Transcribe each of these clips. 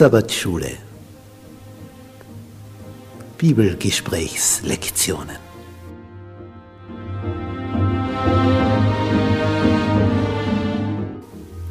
Sabbatschule. Bibelgesprächslektionen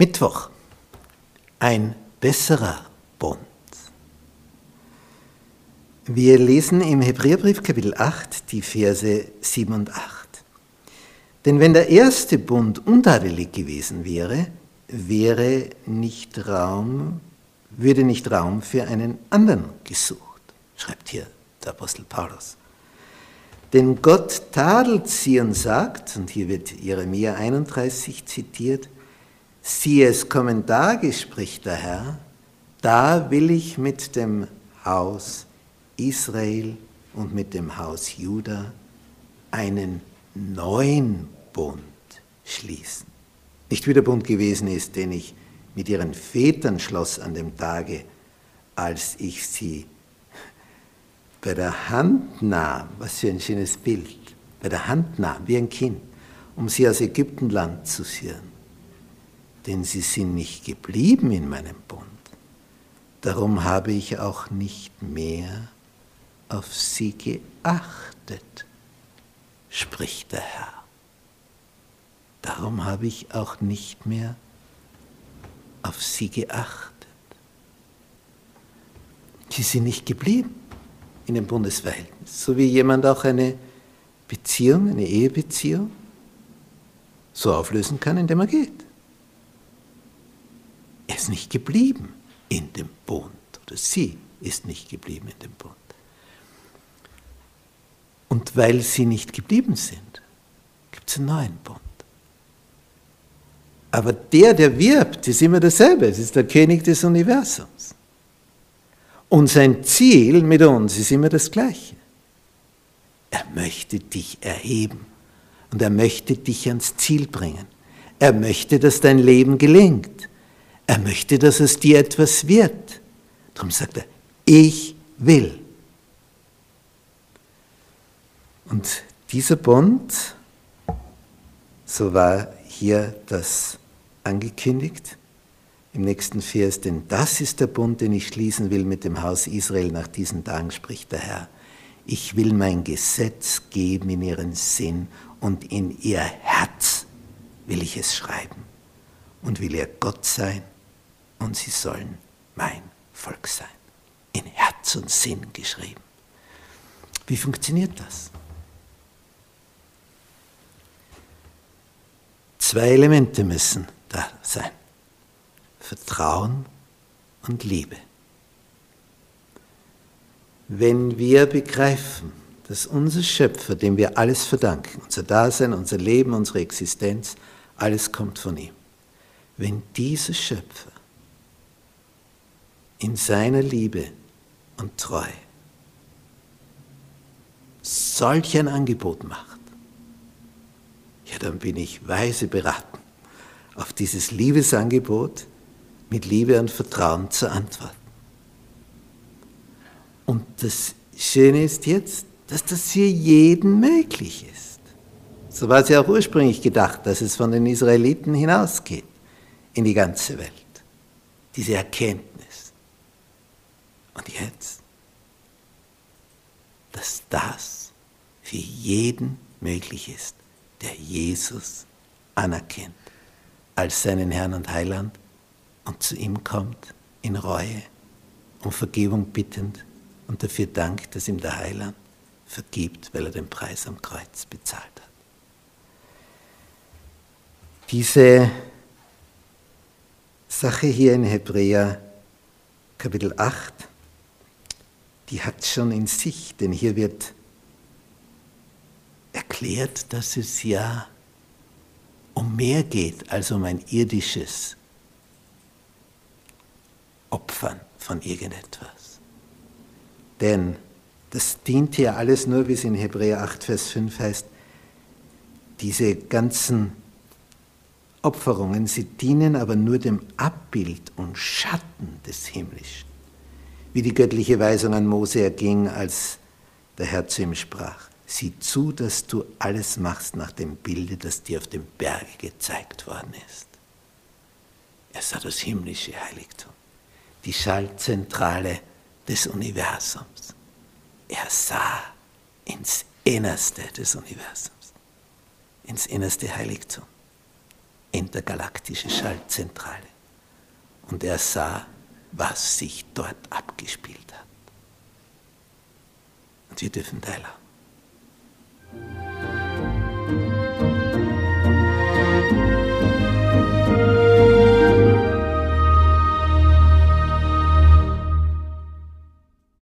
Mittwoch. Ein besserer Bund. Wir lesen im Hebräerbrief Kapitel 8 die Verse 7 und 8. Denn wenn der erste Bund untadelig gewesen wäre, wäre nicht Raum, würde nicht Raum für einen anderen gesucht, schreibt hier der Apostel Paulus. Denn Gott tadelt sie und sagt, und hier wird Jeremia 31 zitiert, siehe es kommen Tage, spricht der Herr, da will ich mit dem Haus Israel und mit dem Haus Juda einen neuen Bund schließen. Nicht wie der Bund gewesen ist, den ich mit ihren Vätern schloss an dem Tage, als ich sie bei der Hand nahm, was für ein schönes Bild, bei der Hand nahm, wie ein Kind, um sie aus Ägyptenland zu führen. Denn sie sind nicht geblieben in meinem Bund. Darum habe ich auch nicht mehr auf sie geachtet, spricht der Herr. Darum habe ich auch nicht mehr auf sie geachtet. Sie sind nicht geblieben in dem Bundesverhältnis, so wie jemand auch eine Beziehung, eine Ehebeziehung so auflösen kann, indem er geht. Er ist nicht geblieben in dem Bund oder sie ist nicht geblieben in dem Bund. Und weil sie nicht geblieben sind, gibt es einen neuen Bund. Aber der, der wirbt, ist immer dasselbe. Es ist der König des Universums. Und sein Ziel mit uns ist immer das gleiche. Er möchte dich erheben und er möchte dich ans Ziel bringen. Er möchte, dass dein Leben gelingt. Er möchte, dass es dir etwas wird. Darum sagt er, ich will. Und dieser Bund, so war hier das angekündigt, im nächsten Vers, denn das ist der Bund, den ich schließen will mit dem Haus Israel nach diesen Tagen, spricht der Herr. Ich will mein Gesetz geben in ihren Sinn und in ihr Herz will ich es schreiben und will ihr Gott sein und sie sollen mein Volk sein. In Herz und Sinn geschrieben. Wie funktioniert das? Zwei Elemente müssen da sein. Vertrauen und Liebe. Wenn wir begreifen, dass unser Schöpfer, dem wir alles verdanken, unser Dasein, unser Leben, unsere Existenz, alles kommt von ihm. Wenn dieser Schöpfer in seiner Liebe und Treue solch ein Angebot macht, ja, dann bin ich weise beraten, auf dieses Liebesangebot mit Liebe und Vertrauen zu antworten. Und das Schöne ist jetzt, dass das für jeden möglich ist. So war es ja auch ursprünglich gedacht, dass es von den Israeliten hinausgeht in die ganze Welt. Diese Erkenntnis. Und jetzt, dass das für jeden möglich ist, der Jesus anerkennt als seinen Herrn und Heiland und zu ihm kommt in Reue, um Vergebung bittend und dafür dankt, dass ihm der Heiland vergibt, weil er den Preis am Kreuz bezahlt hat. Diese Sache hier in Hebräer Kapitel 8, die hat schon in sich, denn hier wird erklärt, dass es ja um mehr geht als um ein irdisches Opfern von irgendetwas. Denn das dient ja alles nur, wie es in Hebräer 8, Vers 5 heißt, diese ganzen Opferungen, sie dienen aber nur dem Abbild und Schatten des Himmlischen, wie die göttliche Weisung an Mose erging, als der Herr zu ihm sprach. Sieh zu, dass du alles machst nach dem Bilde, das dir auf dem Berge gezeigt worden ist. Er sah das himmlische Heiligtum, die Schaltzentrale des Universums. Er sah ins Innerste des Universums, ins innerste Heiligtum intergalaktische Schaltzentrale. Und er sah, was sich dort abgespielt hat. Und wir dürfen teilhaben.